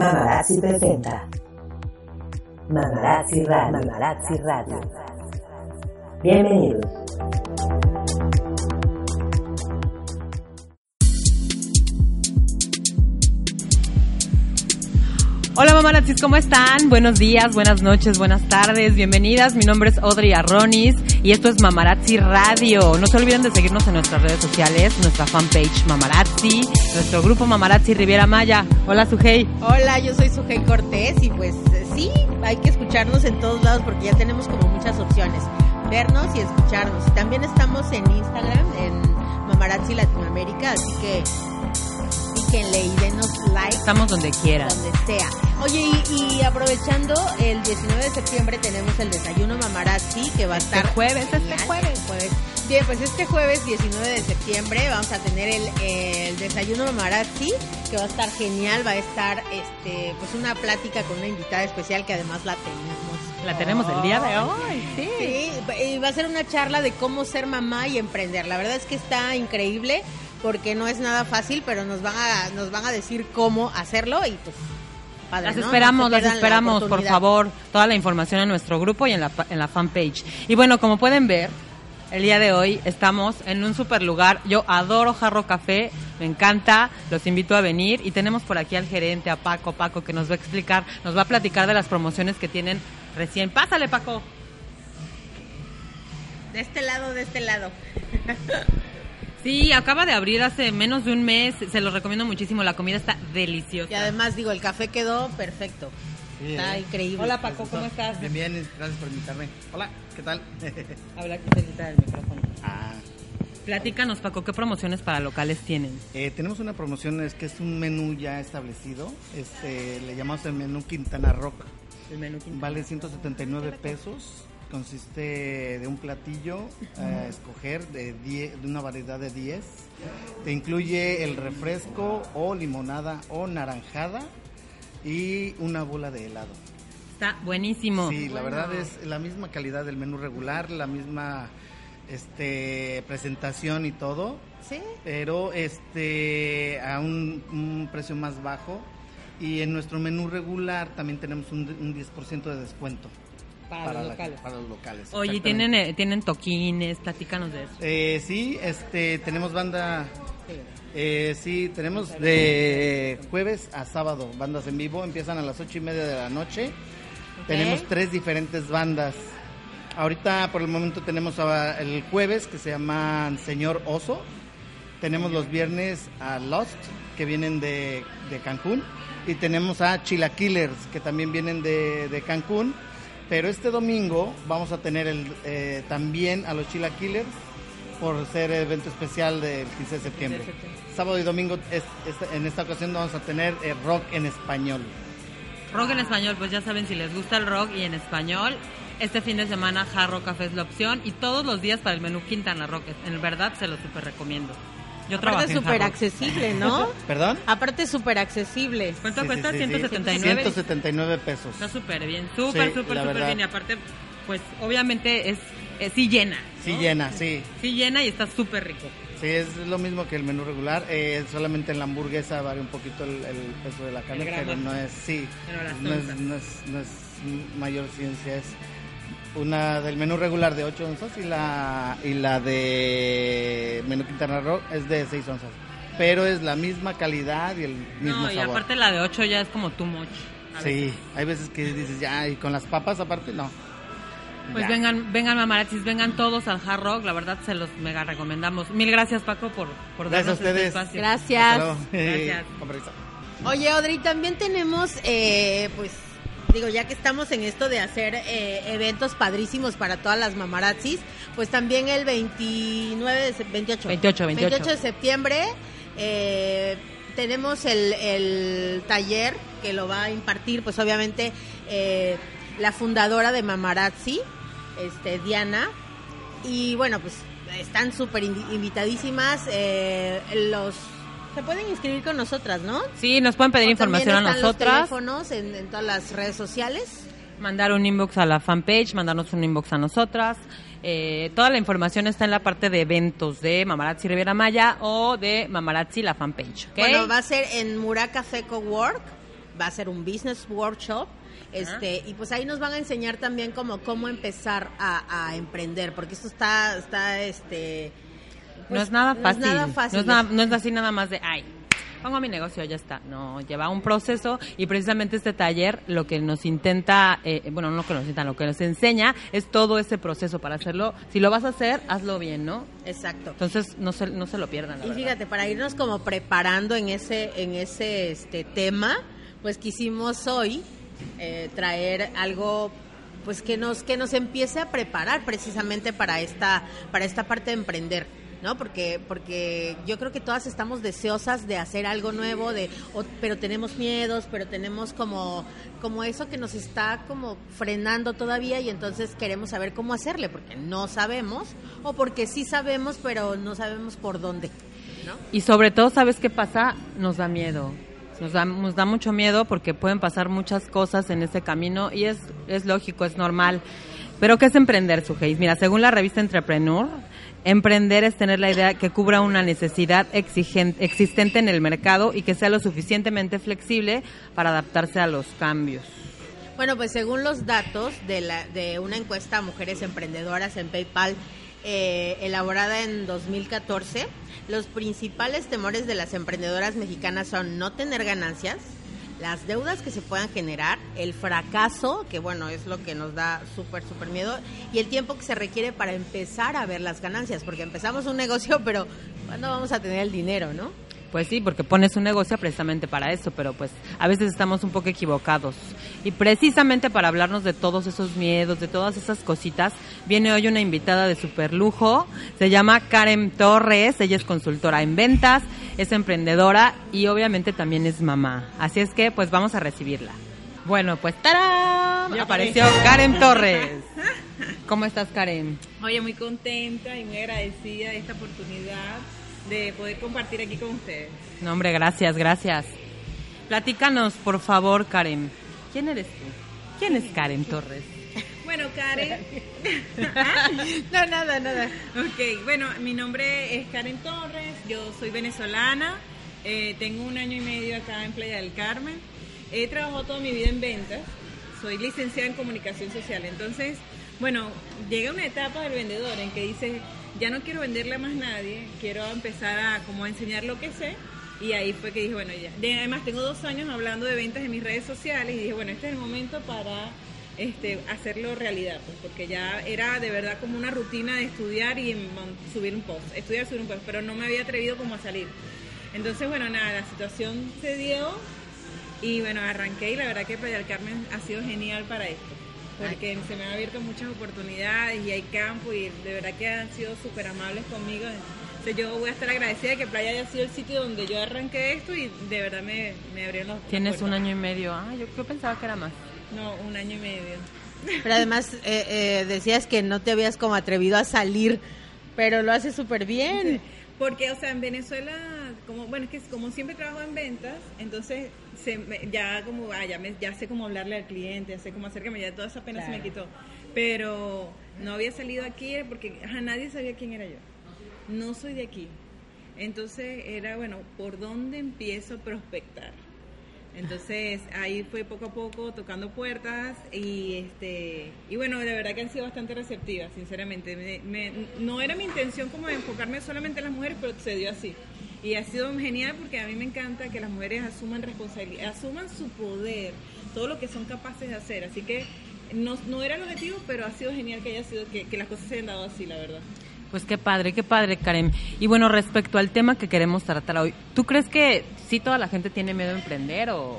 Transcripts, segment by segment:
Mamarazzi presenta Mamarazzi Radio. Mamarazzi Radio. Bienvenidos. Hola mamarazzis, ¿cómo están? Buenos días, buenas noches, buenas tardes, bienvenidas. Mi nombre es Audrey Arronis y esto es Mamarazzi Radio. No se olviden de seguirnos en nuestras redes sociales, nuestra fanpage Mamarazzi, nuestro grupo Mamarazzi Riviera Maya. Hola Sujei. Hola, yo soy Sujei Cortés y pues eh, sí, hay que escucharnos en todos lados porque ya tenemos como muchas opciones. Vernos y escucharnos. También estamos en Instagram, en Mamarazzi Latinoamérica, así que píquenle y denos like. Estamos donde quieran. Donde sea. Oye, y, y aprovechando, el 19 de septiembre tenemos el desayuno Mamarazzi que va a Este estar jueves, este genial, jueves. jueves. Bien, pues este jueves 19 de septiembre vamos a tener el, el desayuno Mamarazzi que va a estar genial, va a estar este pues una plática con una invitada especial que además la tenemos. La tenemos el día de hoy, sí. Sí, y va a ser una charla de cómo ser mamá y emprender. La verdad es que está increíble porque no es nada fácil, pero nos van a nos van a decir cómo hacerlo y pues padre, Las ¿no? esperamos, No las la esperamos, por favor. Toda la información en nuestro grupo y en la, en la fanpage. Y bueno, como pueden ver, el día de hoy estamos en un super lugar. Yo adoro Jarro Café, me encanta, los invito a venir. Y tenemos por aquí al gerente, a Paco, Paco, que nos va a explicar, nos va a platicar de las promociones que tienen recién. Pásale, Paco. De este lado, de este lado. Sí, acaba de abrir hace menos de un mes. Se los recomiendo muchísimo. La comida está deliciosa. Y además digo, el café quedó perfecto. Sí, Está ¿eh? increíble. Hola, Paco, ¿cómo estás? Bien, bien, gracias por invitarme. Hola, ¿qué tal? Habla aquí cerquita del micrófono. ah, Platícanos, Paco, ¿qué promociones para locales tienen? eh, tenemos una promoción, es que es un menú ya establecido. Este, le llamamos el menú Quintana Rock. El menú Vale 179 pesos. Consiste de un platillo a escoger de, 10 de una variedad de 10. Te incluye el refresco o limonada o naranjada y una bola de helado. Está buenísimo. Sí, la verdad es la misma calidad del menú regular, la misma este presentación y todo, Sí. pero este a un, un precio más bajo y en nuestro menú regular también tenemos un, un 10% de descuento Para los la- locales. para los locales. Oye, ¿y exactamente. tienen, eh, tienen toquines, platícanos de eso. Eh, sí, este tenemos banda eh, sí, tenemos de jueves a sábado bandas en vivo, empiezan a las ocho y media de la noche. Tenemos tres diferentes bandas. Ahorita por el momento tenemos el jueves que se llaman Señor Oso. Tenemos los viernes a Lost que vienen de, de Cancún. Y tenemos a Chilaquillers que también vienen de, de Cancún. Pero este domingo vamos a tener el, eh, también a los Chilaquillers por ser evento especial del 15 de septiembre. Sábado y domingo es- es- en esta ocasión vamos a tener eh, rock en español. Rock en español, pues ya saben, si les gusta el rock y en español, este fin de semana Jarro Café es la opción y todos los días para el menú Quintana Rock. En verdad se lo súper recomiendo. Yo Aparte es súper accesible, ¿no? ¿Perdón? Aparte es súper accesible. ¿Cuánto Sí, cuesta? sí, sí, sí. 179. 179 pesos. Está súper bien, súper, súper, súper bien. Y aparte, pues obviamente es, sí llena. Sí llena, sí. Sí llena y está súper rico. Sí, es lo mismo que el menú regular. eh, solamente en la hamburguesa varía un poquito el, el peso de la carne, pero no es, sí, Pero las no es, no, es, no es mayor ciencia. Es una del menú regular de 8 onzas y la, y la de menú Quintana Roo es de 6 onzas. Pero es la misma calidad y el mismo No, y sabor. aparte la de 8 ya es como too much. sí, veces. hay veces que dices, ya, y con las papas aparte, no. Pues Ya. vengan, vengan mamarazzis, vengan todos al Hard Rock, la verdad se los mega recomendamos. Mil gracias Paco por, por Gracias a darnos este espacio. Gracias. Gracias. Oye, Audrey, también tenemos, eh, pues, digo, ya que estamos en esto de hacer eh, eventos padrísimos para todas las mamarazzis, pues también el 29 de se- 28, 28, 28. de septiembre eh, tenemos el, el taller que lo va a impartir, pues obviamente eh, la fundadora de Mamarazzi, este, Diana, y bueno, pues están súper invi- invitadísimas. los se pueden inscribir con nosotras, ¿no? Sí, nos pueden pedir O información a nosotras, Los teléfonos en, en todas las redes sociales. mandar un inbox a la fanpage, mandarnos un inbox a nosotras. Eh, toda la información está en la parte de eventos de Mamarazzi Riviera Maya o de Mamarazzi la fanpage. ¿ok? Bueno, va a ser en Muraca Feco Work, va a ser un business workshop. Este, y pues ahí nos van a enseñar también como cómo empezar a, a emprender, porque esto está, está, este, pues, no es nada fácil. No es nada fácil. No es, nada- no es así nada más de, ay, pongo mi negocio, ya está. No, lleva un proceso y precisamente este taller lo que nos intenta, eh, bueno, no lo que nos intenta, lo que nos enseña es todo ese proceso para hacerlo. Si lo vas a hacer, hazlo bien, ¿no? Exacto. Entonces no se, no se lo pierdan. la Y verdad. fíjate, para irnos como preparando en ese, en ese este tema, pues quisimos hoy eh, traer algo pues que nos, que nos empiece a preparar precisamente para esta, para esta parte de emprender. ¿No? Porque, porque yo creo que todas estamos deseosas de hacer algo nuevo, de, o- pero tenemos miedos, pero tenemos como, como eso que nos está como frenando todavía y entonces queremos saber cómo hacerle, porque no sabemos, o porque sí sabemos, pero no sabemos por dónde. Y sobre todo, ¿sabes qué pasa? Nos da miedo. Nos da, nos da mucho miedo porque pueden pasar muchas cosas en ese camino y es, es lógico, es normal. Pero ¿qué es emprender, Sugeis? Mira, según la revista Entrepreneur, emprender es tener la idea que cubra una necesidad exigen- existente en el mercado y que sea lo suficientemente flexible para adaptarse a los cambios. Bueno, pues según los datos de, la, de una encuesta a mujeres emprendedoras en PayPal eh, elaborada en 2014, los principales temores de las emprendedoras mexicanas son no tener ganancias, las deudas que se puedan generar, el fracaso, que bueno, es lo que nos da súper, súper miedo, y el tiempo que se requiere para empezar a ver las ganancias, porque empezamos un negocio, pero ¿cuándo vamos a tener el dinero, no? Pues sí, porque pones un negocio precisamente para eso, pero pues a veces estamos un poco equivocados. Y precisamente para hablarnos de todos esos miedos, de todas esas cositas, viene hoy una invitada de super lujo, se llama Karen Torres, ella es consultora en ventas, es emprendedora y obviamente también es mamá. Así es que pues vamos a recibirla. Bueno, pues ¡tarán! Apareció Karen Torres. ¿Cómo estás, Karen? Oye, muy contenta y muy agradecida de esta oportunidad de poder compartir aquí con ustedes. No, hombre, gracias, gracias. Platícanos, por favor, Karen. ¿Quién eres tú? ¿Quién es Karen Torres? Bueno, Karen. No, nada, nada. ok, bueno, mi nombre es Karen Torres, yo soy venezolana, eh, tengo un año y medio acá en Playa del Carmen. He trabajado toda mi vida en ventas, soy licenciada en comunicación social. Entonces, bueno, llega una etapa del vendedor en que dice, ya no quiero venderle a más nadie, quiero empezar a como a enseñar lo que sé. Y ahí fue que dije, bueno, ya. De- Además, tengo dos años hablando de ventas en mis redes sociales y dije, bueno, este es el momento para este, hacerlo realidad, pues, porque ya era de verdad como una rutina de estudiar y subir un post, estudiar, subir un post, pero no me había atrevido como a salir. Entonces, bueno, nada, la situación se dio y bueno, arranqué y la verdad que Playa del Carmen ha sido genial para esto, porque se me han abierto muchas oportunidades y hay campo y de verdad que han sido súper amables conmigo. Entonces yo voy a estar agradecida de que Playa haya sido el sitio donde yo arranqué esto y de verdad me, me abrieron los Tienes un año y medio. Ah, yo, yo pensaba que era más. No, un año y medio. Pero además eh, eh, decías que no te habías como atrevido a salir, pero lo haces súper bien. Porque, o sea, en Venezuela, como bueno, es que como siempre trabajo en ventas, entonces se me- ya como, ah, ya, me- ya sé cómo hablarle al cliente, ya sé cómo acercarme, ya toda esa pena se me quitó. Pero no había salido aquí porque ajá, nadie sabía quién era yo. No soy de aquí. Entonces era, bueno, ¿por dónde empiezo a prospectar? Entonces ahí fue poco a poco tocando puertas y este y bueno de verdad que han sido bastante receptivas sinceramente Me- me- no era mi intención como de enfocarme solamente en las mujeres pero se dio así y ha sido genial porque a mí me encanta que las mujeres asuman responsabilidad asuman su poder todo lo que son capaces de hacer así que no, no era el objetivo pero ha sido genial que haya sido que, que las cosas se hayan dado así la verdad Pues qué padre, qué padre, Karen. Y bueno, respecto al tema que queremos tratar hoy, ¿tú crees que sí toda la gente tiene miedo a emprender o,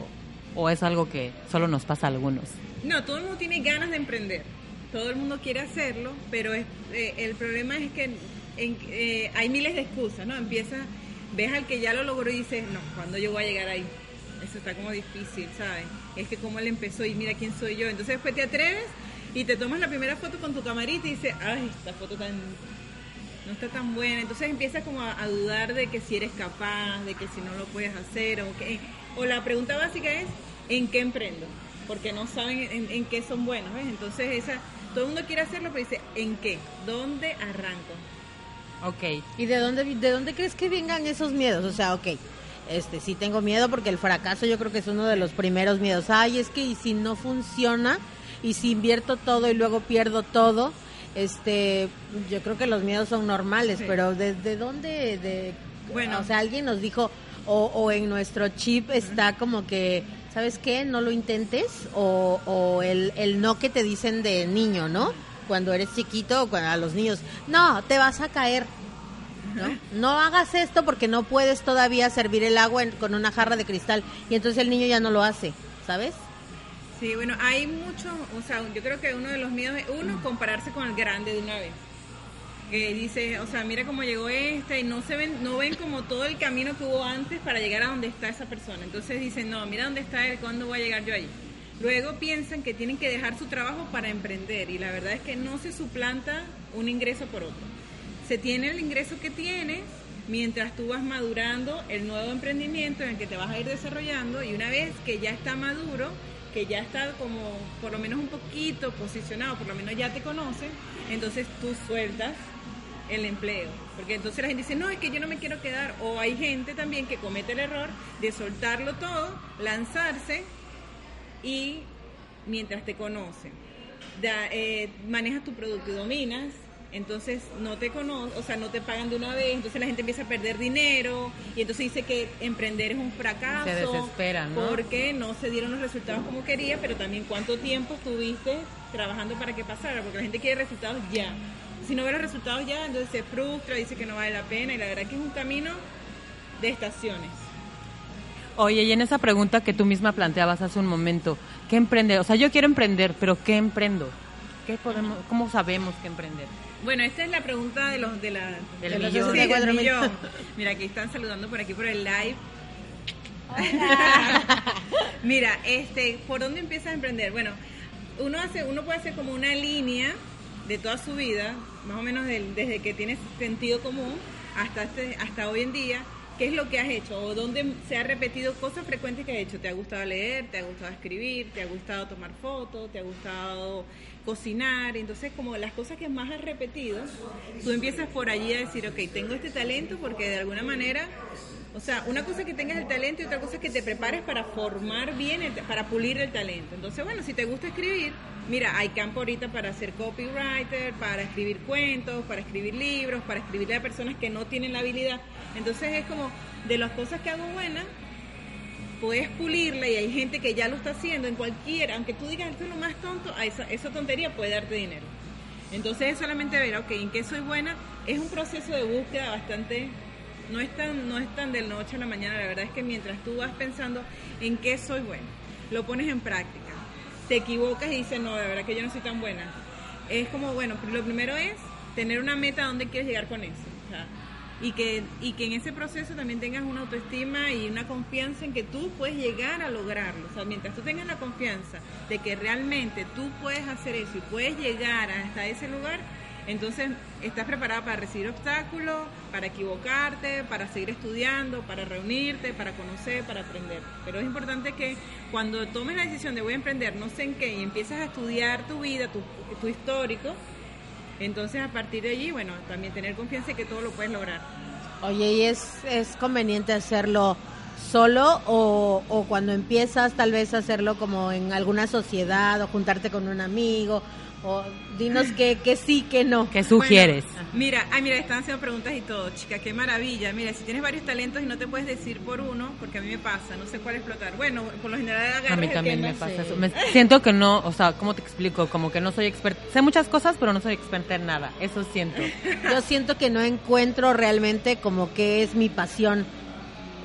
o es algo que solo nos pasa a algunos? No, todo el mundo tiene ganas de emprender. Todo el mundo quiere hacerlo, pero es- eh, el problema es que en- eh, hay miles de excusas, ¿no? Empieza, ves al que ya lo logró y dices, no, ¿cuándo yo voy a llegar ahí? Eso está como difícil, ¿sabes? Es que cómo él empezó y mira quién soy yo. Entonces después te atreves y te tomas la primera foto con tu camarita y dices, ay, esta foto tan no está tan buena. Entonces empiezas como a, dudar de que si eres capaz, de que si no lo puedes hacer, o que o la pregunta básica es ¿en qué emprendo? Porque no saben en, en qué son buenos, ¿ves? Entonces esa todo el mundo quiere hacerlo, pero dice ¿en qué? ¿Dónde arranco? Ok. ¿Y de dónde, de dónde crees que vengan esos miedos? O sea, ok, este, sí tengo miedo porque el fracaso yo creo que es uno de los primeros miedos. Ay, es que y si no funciona, y si invierto todo y luego pierdo todo, este, yo creo que los miedos son normales, Sí. pero ¿desde dónde? De, Bueno. o sea, alguien nos dijo, o, o en nuestro chip está como que, ¿sabes qué? No lo intentes, o, o el, el no que te dicen de niño, ¿no? Cuando eres chiquito, cuando a los niños, no, te vas a caer. ¿no? No hagas esto porque no puedes todavía servir el agua con una jarra de cristal y entonces el niño ya no lo hace, ¿sabes? Sí, bueno, hay mucho, o sea, yo creo que uno de los miedos es uno compararse con el grande de una vez. Que dice, o sea, mira cómo llegó este y no se ven no ven como todo el camino que hubo antes para llegar a donde está esa persona. Entonces dicen, "No, mira dónde está él, ¿cuándo voy a llegar yo ahí?" Luego piensan que tienen que dejar su trabajo para emprender y la verdad es que no se suplanta un ingreso por otro. Se tiene el ingreso que tienes mientras tú vas madurando el nuevo emprendimiento en el que te vas a ir desarrollando y una vez que ya está maduro, que ya está como por lo menos un poquito posicionado, por lo menos ya te conoce, entonces tú sueltas el empleo. Porque entonces la gente dice, no, es que yo no me quiero quedar. O hay gente también que comete el error de soltarlo todo, lanzarse y mientras te conocen, da- eh, manejas tu producto y dominas, entonces no te conocen, o sea, no te pagan de una vez, entonces la gente empieza a perder dinero y entonces dice que emprender es un fracaso. Se desesperan, ¿no? Porque no se dieron los resultados como quería, pero también cuánto tiempo estuviste trabajando para que pasara, porque la gente quiere resultados ya. Si no ve los resultados ya, entonces se frustra, dice que no vale la pena y la verdad que es un camino de estaciones. Oye, y en esa pregunta que tú misma planteabas hace un momento, ¿qué emprender? O sea, yo quiero emprender, pero ¿qué emprendo? ¿Qué podemos, ¿Cómo sabemos qué emprender? Bueno, esta es la pregunta de los de la Del de los millón. 64 del millón. Mira, aquí están saludando por aquí por el live. Mira, este, ¿por dónde empiezas a emprender? Bueno, uno hace, uno puede hacer como una línea de toda su vida, más o menos del- desde que tienes sentido común hasta este, hasta hoy en día. ¿Qué es lo que has hecho? ¿O dónde se ha repetido cosas frecuentes que has hecho? ¿Te ha gustado leer? ¿Te ha gustado escribir? ¿Te ha gustado tomar fotos? ¿Te ha gustado cocinar? Entonces, como las cosas que más has repetido, tú empiezas por allí a decir, ok, tengo este talento porque de alguna manera, o sea, una cosa es que tengas el talento y otra cosa es que te prepares para formar bien, el- para pulir el talento. Entonces, bueno, si te gusta escribir, mira, hay campo ahorita para ser copywriter, para escribir cuentos, para escribir libros, para escribirle a personas que no tienen la habilidad. Entonces es como de las cosas que hago buenas, puedes pulirla y hay gente que ya lo está haciendo en cualquiera, aunque tú digas esto es lo más tonto, a esa, esa tontería puede darte dinero. Entonces es solamente ver, ok, ¿en qué soy buena? Es un proceso de búsqueda bastante, no es tan, no es tan de la noche a la mañana, la verdad es que mientras tú vas pensando en qué soy buena, lo pones en práctica, te equivocas y dices, no, de verdad que yo no soy tan buena. Es como, bueno, lo primero es tener una meta a dónde quieres llegar con eso. y que, y que en ese proceso también tengas una autoestima y una confianza en que tú puedes llegar a lograrlo. O sea, mientras tú tengas la confianza de que realmente tú puedes hacer eso y puedes llegar hasta ese lugar, entonces estás preparada para recibir obstáculos, para equivocarte, para seguir estudiando, para reunirte, para conocer, para aprender. Pero es importante que cuando tomes la decisión de voy a emprender, no sé en qué, y empiezas a estudiar tu vida, tu, tu histórico, entonces a partir de allí, bueno, también tener confianza en que todo lo puedes lograr. Oye, ¿y es, es conveniente hacerlo solo o, o cuando empiezas tal vez hacerlo como en alguna sociedad o juntarte con un amigo? O dinos que, que sí, que no. ¿Qué sugieres? Bueno, mira, ay, mira, están haciendo preguntas y todo, chica, qué maravilla. Mira, si tienes varios talentos y no te puedes decir por uno, porque a mí me pasa, no sé cuál explotar. Bueno, por lo general agarras A mí el también que me más- pasa eso. Me siento que no, o sea, ¿cómo te explico? Como que no soy experta. Sé muchas cosas, pero no soy experta en nada. Eso siento. Yo siento que no encuentro realmente como que es mi pasión.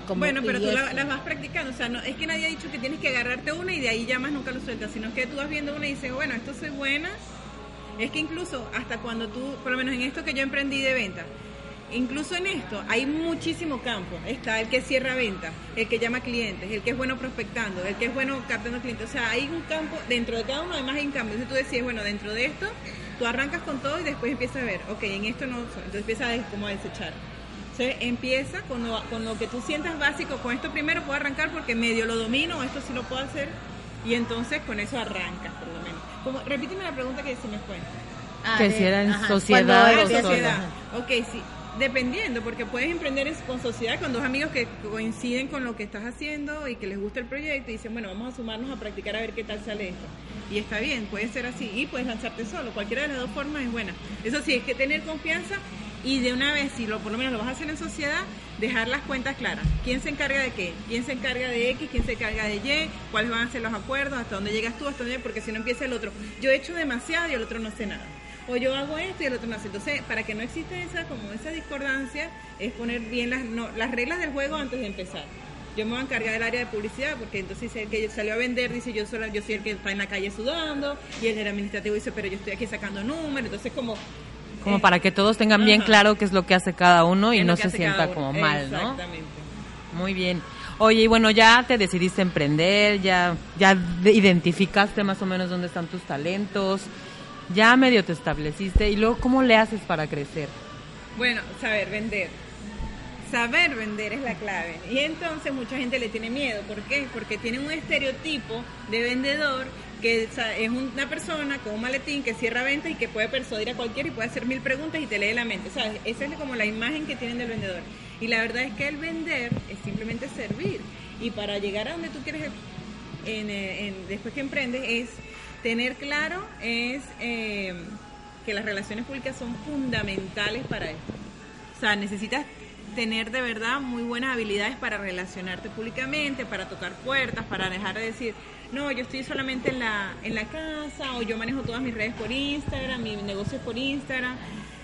Como Bueno, pero tú es- la- las vas practicando. O sea, no, es que nadie ha dicho que tienes que agarrarte una y de ahí ya más nunca lo sueltas, sino que tú vas viendo una y dices, bueno, esto soy buena. Es que incluso hasta cuando tú, por lo menos en esto que yo emprendí de venta, incluso en esto hay muchísimo campo. Está el que cierra venta, el que llama clientes, el que es bueno prospectando, el que es bueno captando clientes. O sea, hay un campo, dentro de cada uno además hay un campo. Entonces tú decías, bueno, dentro de esto, tú arrancas con todo y después empiezas a ver, ok, en esto no, entonces empiezas a como a desechar. Entonces empieza con lo, con lo que tú sientas básico, con esto primero puedo arrancar porque medio lo domino, esto sí lo puedo hacer, y entonces con eso arrancas por lo menos. Como, repíteme la pregunta que se me fue. Ah, Que de- si era en ajá, sociedad o Ah, sociedad. Ok, sí. Dependiendo, porque puedes emprender en- con sociedad, con dos amigos que coinciden con lo que estás haciendo y que les gusta el proyecto y dicen, bueno, vamos a sumarnos a practicar a ver qué tal sale esto. Y está bien, puede ser así. Y puedes lanzarte solo. Cualquiera de las dos formas es buena. Eso sí, es que tener confianza y de una vez, si lo, por lo menos lo vas a hacer en sociedad, dejar las cuentas claras. ¿Quién se encarga de qué? ¿Quién se encarga de X? ¿Quién se encarga de Y? ¿Cuáles van a ser los acuerdos? ¿Hasta dónde llegas tú? ¿Hasta dónde? Porque si no empieza el otro. Yo he hecho demasiado y el otro no sé nada. O yo hago esto y el otro no hace. Entonces, para que no exista esa, como esa discordancia, es poner bien las, no, las reglas del juego antes de empezar. Yo me voy a encargar del área de publicidad, porque entonces el que salió a vender dice yo sola, yo soy el que está en la calle sudando, y el del administrativo dice, pero yo estoy aquí sacando números, entonces como... Como para que todos tengan bien claro qué es lo que hace cada uno y no se sienta como mal, ¿no? Exactamente. Muy bien. Oye, y bueno, ya te decidiste emprender, ya, ya de- identificaste más o menos dónde están tus talentos, ya medio te estableciste y luego, ¿cómo le haces para crecer? Bueno, saber vender. Saber vender es la clave. Y entonces mucha gente le tiene miedo. ¿Por qué? Porque tiene un estereotipo de vendedor que o sea, es una persona con un maletín que cierra ventas y que puede persuadir a cualquiera y puede hacer mil preguntas y te lee la mente. ¿sabes? Esa es como la imagen que tienen del vendedor. Y la verdad es que el vender es simplemente servir. Y para llegar a donde tú quieres en, eh, en- después que emprendes es tener claro es eh, que las relaciones públicas son fundamentales para esto. O sea, necesitas tener de verdad muy buenas habilidades para relacionarte públicamente, para tocar puertas, para dejar de decir, no, yo estoy solamente en la, en la casa o yo manejo todas mis redes por Instagram, mi negocio es por Instagram.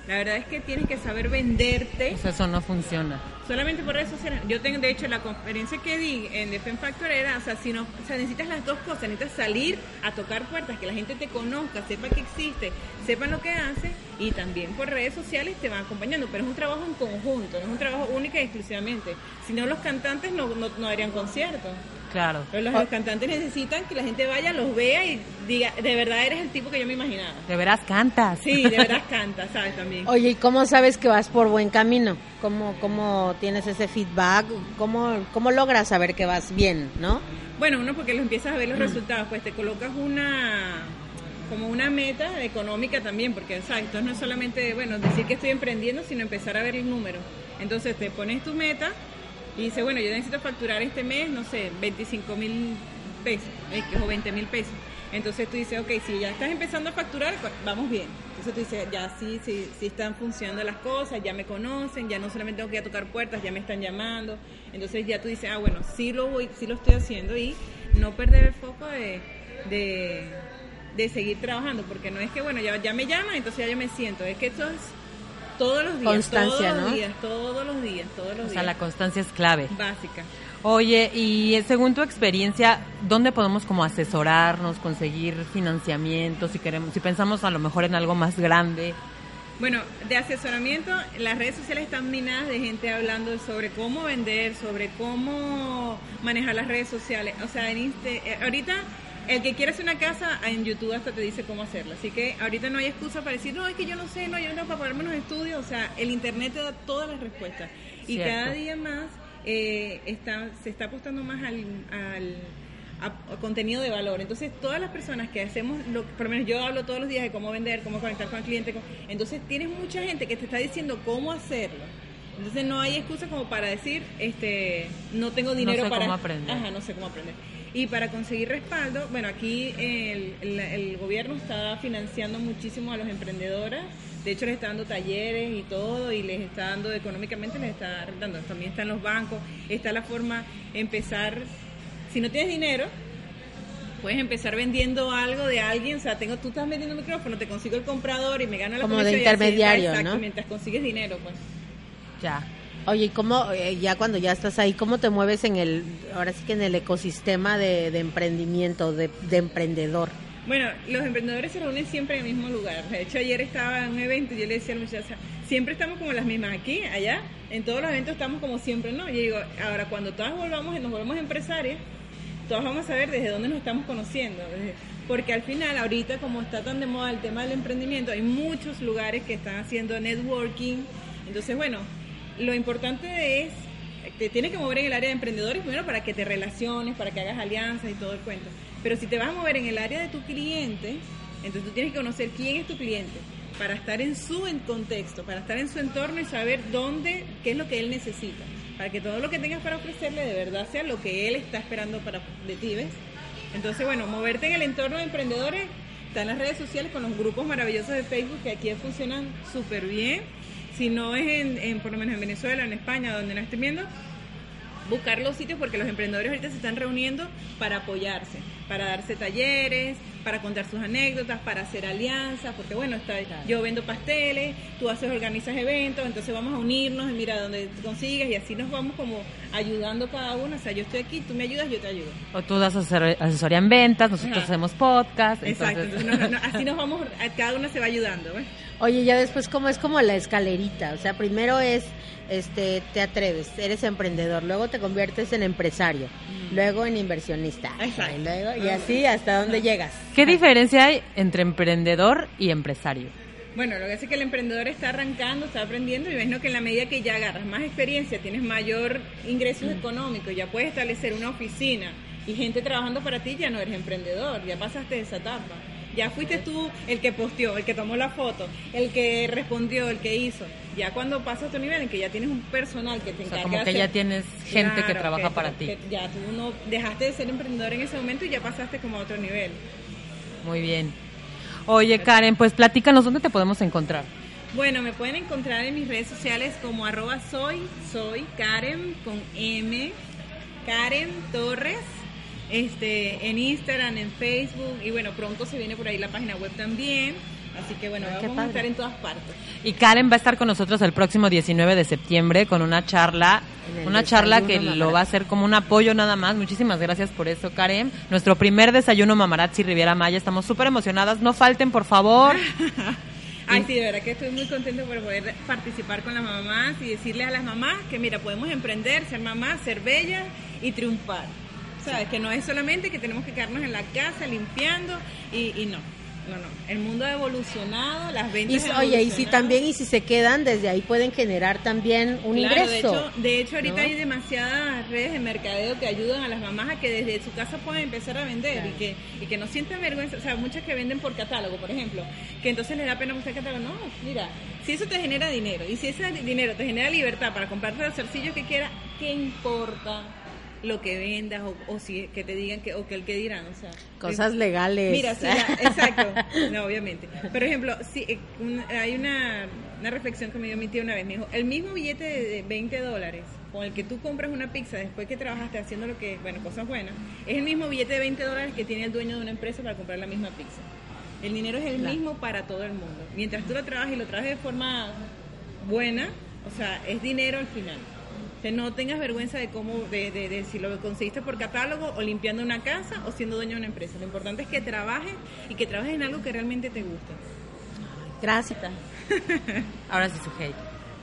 La verdad es que tienes que saber venderte Pues eso no funciona. Solamente por redes sociales. Yo tengo, de hecho, la conferencia que di en The Pen Factor era, o sea, si no, o sea, necesitas las dos cosas, necesitas salir a tocar puertas, que la gente te conozca, sepa que existe, sepan lo que hace y también por redes sociales te van acompañando, pero es un trabajo en conjunto, no es un trabajo único y exclusivamente. Si no, los cantantes no, no, no harían conciertos. Claro. Pero los, los cantantes necesitan que la gente vaya, los vea y diga, de verdad eres el tipo que yo me imaginaba. De veras cantas. Sí, de verdad canta, ¿sabes? También. Oye, ¿y cómo sabes que vas por buen camino? ¿Cómo, cómo tienes ese feedback? ¿Cómo, ¿Cómo logras saber que vas bien, no? Bueno, uno porque lo empiezas a ver los resultados, pues te colocas una como una meta económica también, porque exacto, no es solamente, bueno, decir que estoy emprendiendo, sino empezar a ver el número. Entonces te pones tu meta y dices, bueno, yo necesito facturar este mes, no sé, 25 mil pesos o 20 mil pesos. Entonces tú dices, ok, si ya estás empezando a facturar, pues, vamos bien. Entonces tú dices, ya sí, sí, sí están funcionando las cosas, ya me conocen, ya no solamente tengo que ir a tocar puertas, ya me están llamando. Entonces ya tú dices, ah, bueno, sí lo voy, sí lo estoy haciendo y no perder el foco de, de, de seguir trabajando, porque no es que, bueno, ya, ya me llaman, entonces ya yo me siento, es que esto es todos los días, Constancia, todos los ¿no? días, todos los días, todos los O días. sea, la constancia es clave. Básica. Oye, y eh, según tu experiencia, ¿dónde podemos como asesorarnos, conseguir financiamiento, si queremos, si pensamos a lo mejor en algo más grande? Bueno, de asesoramiento, las redes sociales están minadas de gente hablando sobre cómo vender, sobre cómo manejar las redes sociales. O sea, en eh, ahorita el que quiere hacer una casa, en YouTube hasta te dice cómo hacerla. Así que ahorita no hay excusa para decir, no, es que yo no sé, no, yo no tengo para pagarme unos estudios. O sea, el Internet te da todas las respuestas. Y Cierto. cada día más eh, está, se está apostando más al... al a, a contenido de valor. Entonces, todas las personas que hacemos, lo, por lo menos yo hablo todos los días de cómo vender, cómo conectar con el cliente, cómo- entonces tienes mucha gente que te está diciendo cómo hacerlo. Entonces no hay excusa como para decir, este, no tengo dinero sé para cómo aprender. Ajá, no sé cómo aprender. Y para conseguir respaldo, bueno, aquí el, el- el gobierno está financiando muchísimo a los emprendedores. De hecho, les está dando talleres y todo, y les está dando económicamente, les está dando. También están los bancos, está la forma empezar. Si no tienes dinero, puedes empezar vendiendo algo de alguien, o sea, tengo, tú estás vendiendo un micrófono, te consigo el comprador y me gano la Como de y así, intermediario, exacto, ¿no? mientras consigues dinero, pues. Ya. Oye, ¿y cómo, eh, ya cuando ya estás ahí, cómo te mueves en el, ahora sí que en el ecosistema de, de emprendimiento, de, de emprendedor? Bueno, los emprendedores se reúnen siempre en el mismo lugar. De hecho, ayer estaba en un evento y yo le decía a la muchacha, siempre estamos como las mismas aquí, allá. En todos los eventos estamos como siempre, ¿no? Y digo, ahora cuando todas volvamos, nos volvamos empresarias, todas vamos a saber desde dónde nos estamos conociendo. Porque al final, ahorita como está tan de moda el tema del emprendimiento, hay muchos lugares que están haciendo networking. Entonces, bueno, lo importante es, te tienes que mover en el área de emprendedores primero para que te relaciones, para que hagas alianzas y todo el cuento. Pero si te vas a mover en el área de tu cliente, entonces tú tienes que conocer quién es tu cliente para estar en su contexto, para estar en su entorno y saber dónde, qué es lo que él necesita, para que todo lo que tengas para ofrecerle de verdad sea lo que él está esperando para de ti, ¿ves? Entonces, bueno, moverte en el entorno de emprendedores, está en las redes sociales con los grupos maravillosos de Facebook que aquí funcionan súper bien. Si no es en, en, por lo menos en Venezuela, en España, donde nos estén viendo, buscar los sitios porque los emprendedores ahorita se están reuniendo para apoyarse, para darse talleres, para contar sus anécdotas, para hacer alianzas, porque bueno, está, yo vendo pasteles, tú haces, organizas eventos, entonces vamos a unirnos y mira dónde consigues y así nos vamos como ayudando cada uno, o sea, yo estoy aquí, tú me ayudas, yo te ayudo. O tú das asesoría en ventas, nosotros Ajá. hacemos podcast. Exacto, entonces- entonces no- no- así nos vamos, cada uno se va ayudando, ¿ves? Oye, ya después como es como la escalerita, o sea, primero es, este, te atreves, eres emprendedor, luego te conviertes en empresario, luego en inversionista, Exacto. y, luego, y así hasta dónde llegas. ¿Qué diferencia hay entre emprendedor y empresario? Bueno, lo que hace es que el emprendedor está arrancando, está aprendiendo y ves ¿no? que en la medida que ya agarras más experiencia, tienes mayor ingresos económicos, ya puedes establecer una oficina y gente trabajando para ti, ya no eres emprendedor, ya pasaste esa etapa. Ya fuiste tú el que posteó, el que tomó la foto, el que respondió, el que hizo. Ya cuando pasas a otro nivel en que ya tienes un personal que te O sea, encarga como de que ya tienes gente que trabaja que- para que ti. Ya tú no dejaste de ser emprendedor en ese momento y ya pasaste como a otro nivel. Muy bien. Oye, Karen, pues platícanos dónde te podemos encontrar. Bueno, me pueden encontrar en mis redes sociales como arroba soy, soy Karen con M, Karen Torres, este, en Instagram, en Facebook y bueno, pronto se viene por ahí la página web también. Así que bueno, Ay, vamos a estar en todas partes. Y Karen va a estar con nosotros el próximo 19 de septiembre con una charla, una charla que lo va a hacer como un apoyo nada más. Muchísimas gracias por eso, Karen. Nuestro primer desayuno Mamarazzi Riviera Maya. Estamos súper emocionadas. No falten, por favor. Ay, sí, de verdad que estoy muy contenta por poder participar con las mamás y decirles a las mamás que mira, podemos emprender, ser mamás, ser bellas y triunfar. ¿Sabes? Que no es solamente que tenemos que quedarnos en la casa limpiando y, y no. No, no. El mundo ha evolucionado, las Y, ventas han oye, y si también, y si se quedan, desde ahí pueden generar también un Claro, ingreso. De hecho, de hecho ahorita ¿no? hay demasiadas redes de mercadeo que ayudan a las mamás a que desde su casa puedan empezar a vender Claro. y que y que no sientan vergüenza. O sea, muchas que venden por catálogo, por ejemplo, que entonces les da pena mostrar catálogo. No, mira, si eso te genera dinero y si ese dinero te genera libertad para comprarte los zarcillos que quieras, ¿qué importa? Lo que vendas o, o si que te digan que o que el que dirán o sea Cosas legales. Mira, sí, la- exacto, no, obviamente. Por ejemplo, sí, eh, un- hay una, una reflexión que me dio mi tía una vez. Me dijo, el mismo billete de, de 20 dólares con el que tú compras una pizza después que trabajaste haciendo lo que, bueno, cosas buenas, es el mismo billete de 20 dólares que tiene el dueño de una empresa para comprar la misma pizza. El dinero es el mismo para todo el mundo. Mientras tú lo trabajas y lo trabajes de forma buena, o sea, es dinero al final. Que no tengas vergüenza de cómo, de, de- de si lo conseguiste por catálogo o limpiando una casa o siendo dueño de una empresa. Lo importante es que trabajes y que trabajes en algo que realmente te guste. Gracias. Ahora sí su hate.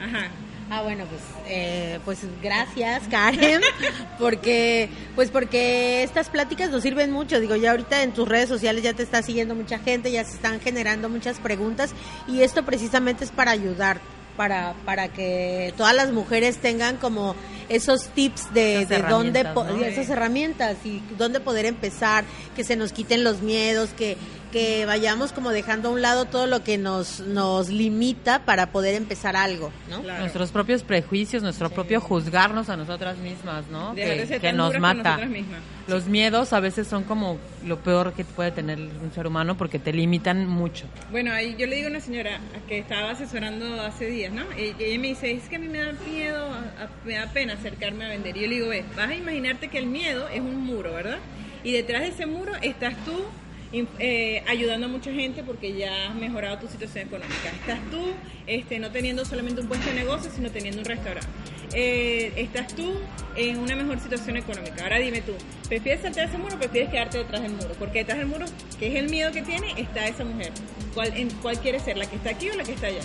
Ajá. Ah, bueno, pues, eh, pues gracias, Karen, porque, pues porque estas pláticas nos sirven mucho. Digo, ya ahorita en tus redes sociales ya te está siguiendo mucha gente, ya se están generando muchas preguntas y esto precisamente es para ayudar, para, para que todas las mujeres tengan como esos tips de, Esas de dónde, ¿no? esas herramientas y dónde poder empezar, que se nos quiten los miedos, que que vayamos como dejando a un lado todo lo que nos nos limita para poder empezar algo, ¿no? Claro. Nuestros propios prejuicios, nuestro propio juzgarnos a nosotras mismas, ¿no? De Que, que nos mata. Los miedos a veces son como lo peor que puede tener un ser humano porque te limitan mucho. Bueno, ahí yo le digo a una señora que estaba asesorando hace días, ¿no? Y ella me dice, es que a mí me da miedo, a- a- me da pena acercarme a vender. Y yo le digo, ve, vas a imaginarte que el miedo es un muro, ¿verdad? Y detrás de ese muro estás tú eh, ayudando a mucha gente porque ya has mejorado tu situación económica. Estás tú este, no teniendo solamente un puesto de negocio, sino teniendo un restaurante. eh, estás tú en una mejor situación económica. Ahora dime tú, ¿prefieres saltar ese muro o prefieres quedarte detrás del muro? Porque detrás del muro, que es el miedo que tiene, está esa mujer. ¿Cuál, en, ¿Cuál quiere ser? ¿La que está aquí o la que está allá?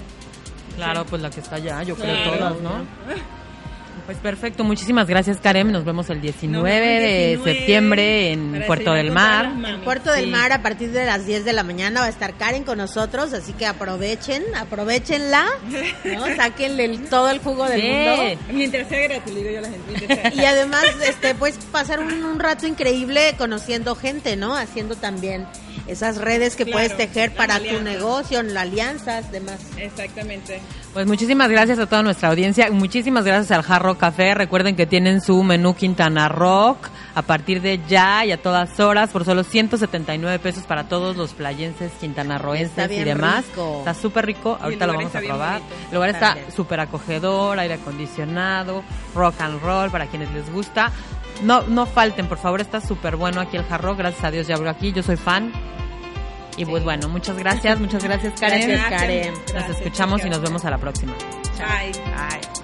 Claro, pues la que está allá, yo creo todas, ¿no? Pues perfecto, muchísimas gracias Karen, nos vemos el 19, Nos vemos el de 19 septiembre en Puerto del Mar. Puerto del Sí. Mar a partir de las 10 de la mañana va a estar Karen con nosotros, así que aprovechen, aprovechenla, ¿no? Sáquenle el- todo el jugo del Sí. mundo. Mientras sea digo yo a la gente. Y además, este, pues pasar un, un rato increíble conociendo gente, ¿no? Haciendo también esas redes que Claro, puedes tejer para tu negocio, las alianzas, demás. Exactamente. Pues muchísimas gracias a toda nuestra audiencia, muchísimas gracias al Jarro Café, recuerden que tienen su menú Quintana Rock a partir de ya y a todas horas por solo 179 pesos para todos los playenses Está quintanarroenses y demás. rico. Está súper rico, ahorita lo vamos a probar. bonito. El lugar está súper acogedor, aire acondicionado, rock and roll para quienes les gusta. No, no falten, por favor, está súper bueno aquí el Jarro, gracias a Dios ya abro aquí, yo soy fan. Y pues bueno, muchas gracias, muchas gracias Karen. Gracias, Karen. Nos Gracias, escuchamos y nos vemos a la próxima. Bye. Bye.